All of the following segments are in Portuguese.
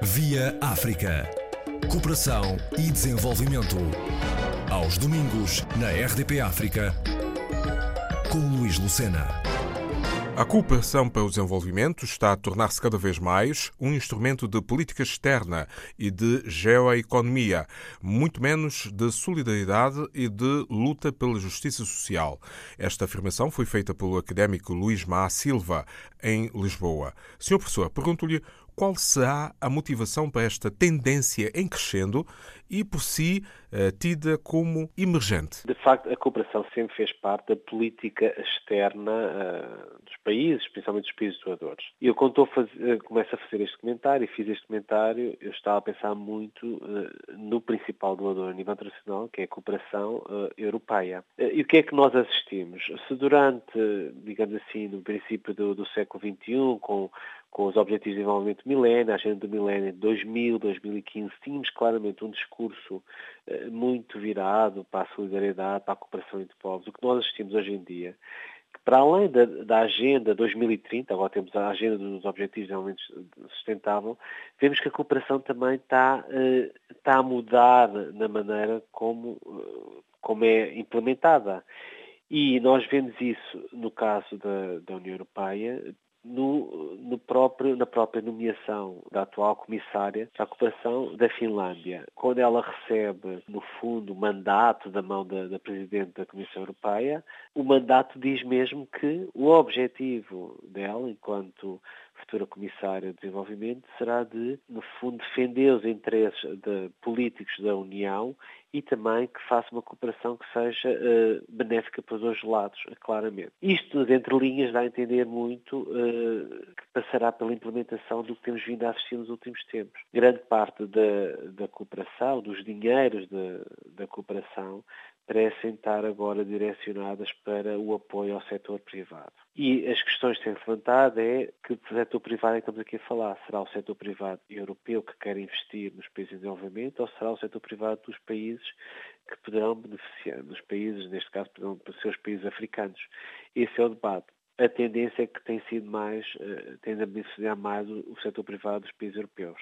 Via África. Cooperação e desenvolvimento. Aos domingos, na RDP África, com Luís Lucena. A cooperação para o desenvolvimento está a tornar-se cada vez mais um instrumento de política externa e de geoeconomia, muito menos de solidariedade e de luta pela justiça social. Esta afirmação foi feita pelo académico Luís Má Silva, em Lisboa. Senhor professor, pergunto-lhe qual será a motivação para esta tendência em crescendo e, por si, eh, tida como emergente? De facto, a cooperação sempre fez parte da política externa uh, dos países, principalmente dos países doadores. Eu, quando. Eh, começo a fazer este comentário e fiz este comentário, eu estava a pensar muito no principal doador a nível internacional, que é a cooperação europeia. e o que é que nós assistimos? Se durante, digamos assim, no princípio do, do século XXI, com com os Objetivos de Desenvolvimento do Milénio, a Agenda do Milénio de 2000, 2015, tínhamos claramente um discurso eh, muito virado para a solidariedade, para a cooperação entre povos. O que nós assistimos hoje em dia, para além da, da Agenda 2030, agora temos a Agenda dos Objetivos de Desenvolvimento Sustentável, vemos que a cooperação também está, eh, está a mudar na maneira como, eh, como é implementada. E nós vemos isso no caso da, da União Europeia, no, no próprio, na própria nomeação da atual comissária da cooperação da Finlândia. Quando ela recebe, no fundo, o mandato da mão da, da Presidente da Comissão Europeia, o mandato diz mesmo que o objetivo dela, enquanto futura Comissária de Desenvolvimento, será de, no fundo, defender os interesses de políticos da União e também que faça uma cooperação que seja uh, benéfica para os dois lados, claramente. Isto, de entre linhas, dá a entender muito uh, que passará pela implementação do que temos vindo a assistir nos últimos tempos. Grande parte da, da cooperação, dos dinheiros da, da cooperação, parecem estar agora direcionadas para o apoio ao setor privado. E as questões que têm levantado é que setor privado é que estamos aqui a falar. Será o setor privado europeu que quer investir nos países em desenvolvimento ou será o setor privado dos países que poderão beneficiar, dos países, neste caso, poderão ser os países africanos? Esse é o debate a tendência é que tem sido mais, uh, tende a beneficiar mais o, o setor privado dos países europeus.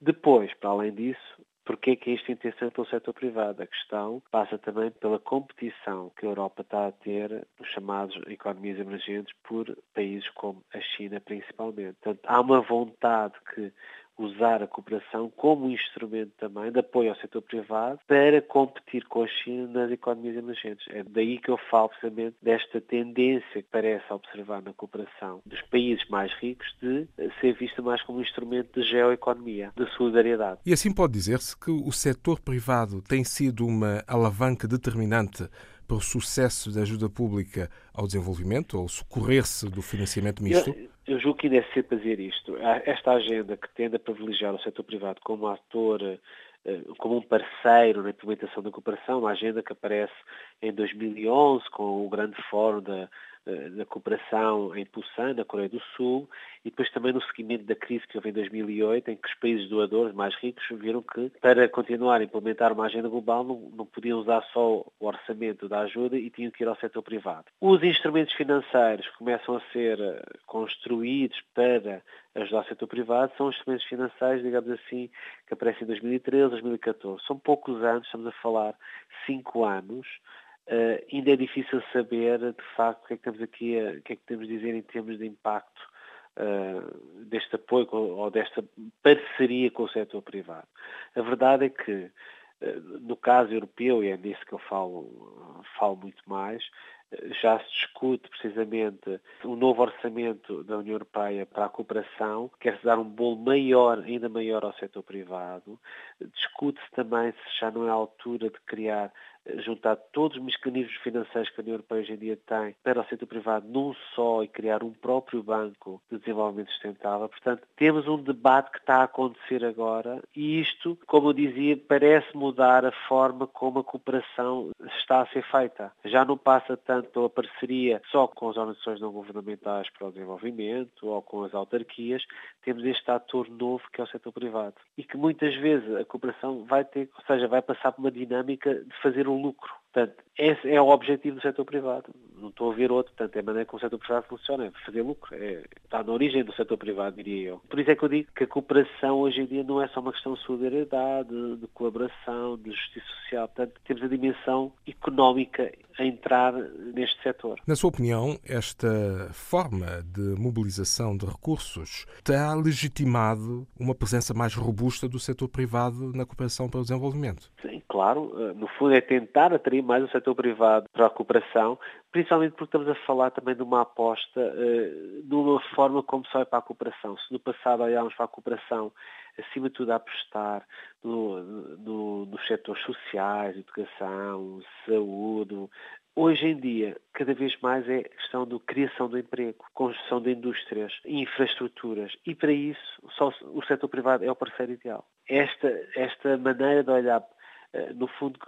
Depois, para além disso, Porquê que isto interessante pelo setor privado? A questão passa também pela competição que a Europa está a ter nos chamados economias emergentes por países como a China principalmente. Portanto, há uma vontade que usar a cooperação como instrumento também de apoio ao setor privado para competir com a China nas economias emergentes. É daí que eu falo precisamente desta tendência que parece observar na cooperação dos países mais ricos de ser vista mais como um instrumento de geoeconomia, de solidariedade. E assim pode dizer-se que o setor privado tem sido uma alavanca determinante para o sucesso da ajuda pública ao desenvolvimento, ou socorrer-se do financiamento misto? Eu, eu julgo que ainda é cedo fazer isto. Esta agenda que tende a privilegiar o setor privado como ator, eh, como um parceiro na implementação da cooperação, uma agenda que aparece em 2011 com o grande fórum da, da cooperação em Busan, na Coreia do Sul, e depois também no seguimento da crise que houve em 2008, em que os países doadores mais ricos viram que, para continuar a implementar uma agenda global, não, não podiam usar só o orçamento da ajuda e tinham que ir ao setor privado. Os instrumentos financeiros começam a ser eh, construídos para ajudar o setor privado são instrumentos financeiros, digamos assim, que aparecem em 2013, 2014. São poucos anos, estamos a falar cinco anos, Uh, ainda é difícil saber, de facto, o que é que temos aqui, a, que é que podemos dizer em termos de impacto uh, deste apoio ou desta parceria com o setor privado. A verdade é que, uh, no caso europeu, e é nisso que eu falo, falo muito mais, já se discute precisamente um novo orçamento da União Europeia para a cooperação, quer-se dar um bolo maior, ainda maior ao setor privado. Discute-se também se já não é a altura de criar juntar todos os mecanismos financeiros que a União Europeia hoje em dia tem para o setor privado num só e criar um próprio banco de desenvolvimento sustentável. Portanto, temos um debate que está a acontecer agora e isto, como eu dizia, parece mudar a forma como a cooperação está a ser feita. Já não passa tanto pela parceria só com as organizações não governamentais para o desenvolvimento ou com as autarquias, temos este ator novo que é o setor privado e que muitas vezes a cooperação vai ter, ou seja, vai passar por uma dinâmica de fazer um lucro. Portanto, esse é o objetivo do setor privado. não estou a ver outro. Portanto, é a maneira como o setor privado funciona, é fazer lucro. É, está na origem do setor privado, diria eu. Por isso é que eu digo que a cooperação hoje em dia não é só uma questão de solidariedade, de colaboração, de justiça social. Portanto, temos a dimensão económica a entrar neste setor. Na sua opinião, esta forma de mobilização de recursos terá legitimado uma presença mais robusta do setor privado na cooperação para o desenvolvimento? Sim, claro. Eh, no fundo é tentar atrair mais o setor privado para a cooperação, principalmente porque estamos a falar também de uma aposta uh, de uma forma como se vai para a cooperação. Se no passado olhámos para a cooperação acima de tudo a apostar no, no, nos setores sociais, educação, saúde, Hoje em dia, cada vez mais é questão de criação de emprego, construção de indústrias, infraestruturas e para isso só o setor privado é o parceiro ideal. Esta, esta maneira de olhar eh, no fundo,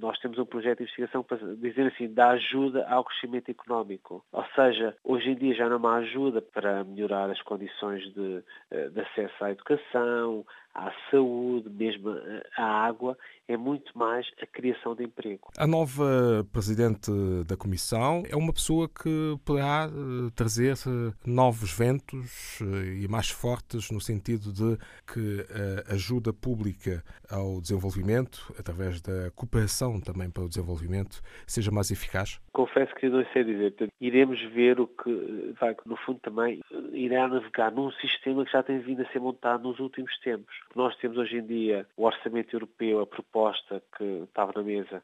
nós temos um projeto de investigação para dizer assim, dá ajuda ao crescimento económico. Ou seja, hoje em dia já não há ajuda para melhorar as condições de, eh, de acesso à educação, à saúde, mesmo eh, à água, é muito mais a criação de emprego. A nova Presidente da Comissão é uma pessoa que poderá eh, trazer eh, novos ventos e mais fortes no sentido de que a ajuda pública ao desenvolvimento, da cooperação também para o desenvolvimento, seja mais eficaz? Confesso que não sei dizer. Iremos ver o que vai, no fundo, também irá navegar num sistema que já tem vindo a ser montado nos últimos tempos. Nós temos hoje em dia o orçamento europeu, a proposta que estava na mesa, eh,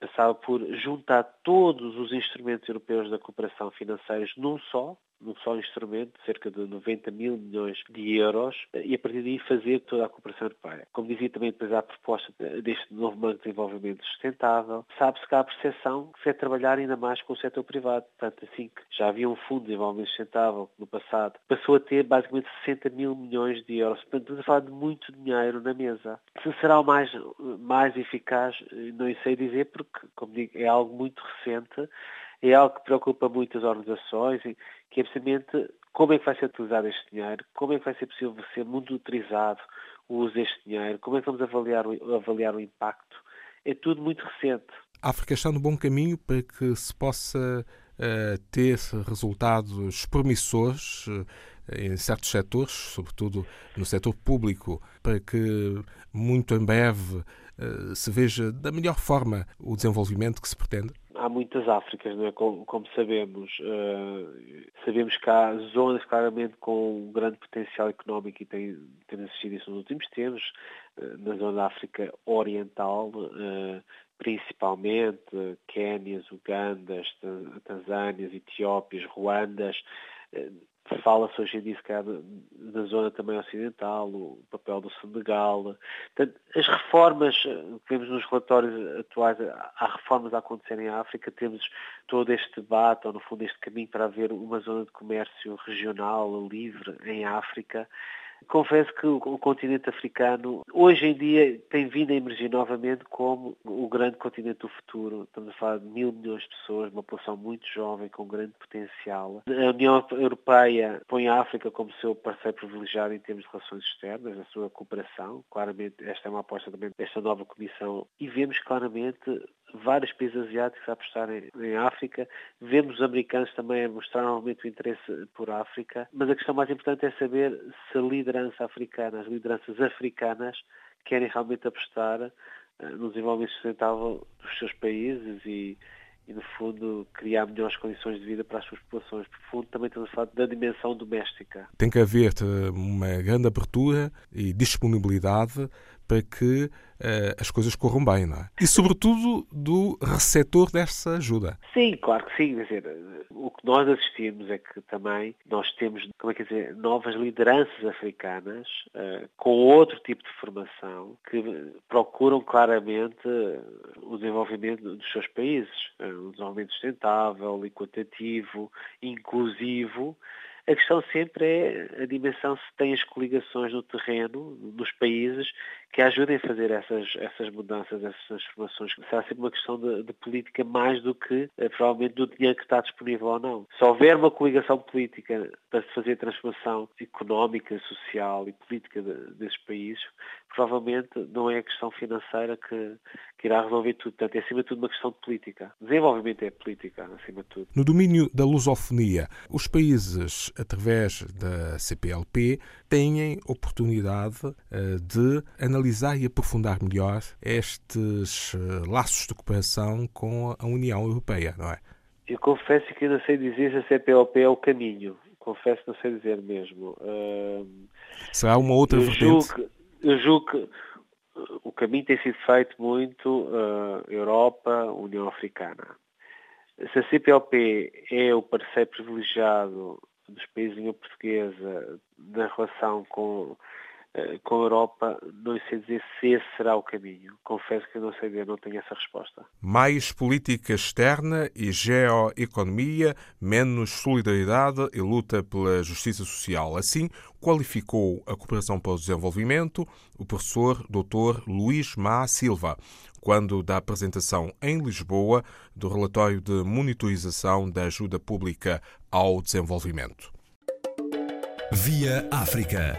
passava por juntar todos os instrumentos europeus da cooperação financeira num só, num só instrumento, cerca de 90 mil milhões de euros, e a partir daí fazer toda a cooperação europeia. Como dizia também, depois a proposta deste novo Banco de Desenvolvimento Sustentável, sabe-se que há a percepção que se é trabalhar ainda mais com o setor privado. Portanto, assim que já havia um Fundo de Desenvolvimento Sustentável no passado, passou a ter basicamente 60 mil milhões de euros. Portanto, estamos a falar de muito dinheiro na mesa. Se será o mais, mais eficaz, não sei dizer, porque, como digo, é algo muito recente é algo que preocupa muitas organizações, que é precisamente como é que vai ser utilizado este dinheiro, como é que vai ser possível ser monitorizado o uso deste dinheiro, como é que vamos avaliar o, avaliar o impacto. É tudo muito recente. A África está no bom caminho para que se possa uh, ter resultados promissores uh, em certos setores, sobretudo no setor público, para que muito em breve se veja da melhor forma o desenvolvimento que se pretende? há muitas Áfricas, não é? como, como sabemos. Uh, sabemos que há zonas claramente com um grande potencial económico e tem, temos assistido isso nos últimos tempos, uh, na zona da África Oriental, uh, principalmente Quénias, Ugandas, Tanzânias, Etiópias, Ruandas, Fala-se hoje em dia, se da zona também ocidental, o papel do Senegal. Portanto, as reformas eh, vemos nos relatórios atuais, há reformas a acontecer em África, temos todo este debate, ou no fundo este caminho para haver uma zona de comércio regional, livre, em África. Confesso que o, continente africano hoje em dia tem vindo a emergir novamente como o grande continente do futuro. Estamos a falar de mil milhões de pessoas, uma população muito jovem com grande potencial. A União Europeia põe a África como seu parceiro privilegiado em termos de relações externas, na sua cooperação. Claramente esta é uma aposta também desta nova Comissão e vemos claramente vários países asiáticos a apostarem em África. Vemos os americanos também a mostrar novamente o interesse por África. Mas a questão mais importante é saber se a liderança africana, as lideranças africanas, querem realmente apostar eh, no desenvolvimento sustentável dos seus países e, e, no fundo, criar melhores condições de vida para as suas populações. Por fundo, também estamos a falar da dimensão doméstica. Tem que haver eh, uma grande abertura e disponibilidade para que uh, as coisas corram bem, não é? E, sobretudo, do receptor dessa ajuda. Sim, claro que sim. Quer dizer, o que nós assistimos é que também nós temos, como é que dizer, novas lideranças africanas uh, com outro tipo de formação que procuram claramente o desenvolvimento dos seus países, um desenvolvimento sustentável, equitativo, inclusivo, A questão sempre é a dimensão se tem as coligações no terreno, nos países, que ajudem a fazer essas, essas mudanças, essas transformações. Será sempre uma questão de, de política mais do que, eh, provavelmente, do dinheiro que está disponível ou não. Se houver uma coligação política para se fazer a transformação económica, social e política de, desses países, provavelmente não é a questão financeira que, que irá resolver tudo. Portanto, é acima de tudo uma questão de política. Desenvolvimento é política, acima de tudo. No domínio da lusofonia, os países, através da CPLP, têm oportunidade eh, de analisar e aprofundar melhor estes eh, laços de cooperação com a União Europeia, não é? Eu confesso que ainda sei dizer se a CPLP é o caminho. Confesso que não sei dizer mesmo. Uh, Será uma outra vertente? Julgo, eu julgo que o caminho tem sido feito muito uh, Europa, União Africana. Se a CPLP é o parceiro privilegiado dos países de língua portuguesa na relação com eh, com a Europa, não sei dizer se esse será o caminho. Confesso que não sei dizer, não tenho essa resposta. Mais política externa e geoeconomia, menos solidariedade e luta pela justiça social. Assim, qualificou a cooperação para o desenvolvimento o professor Dr. Luís Má Silva, quando da apresentação em Lisboa do relatório de monitorização da ajuda pública ao desenvolvimento. Via África.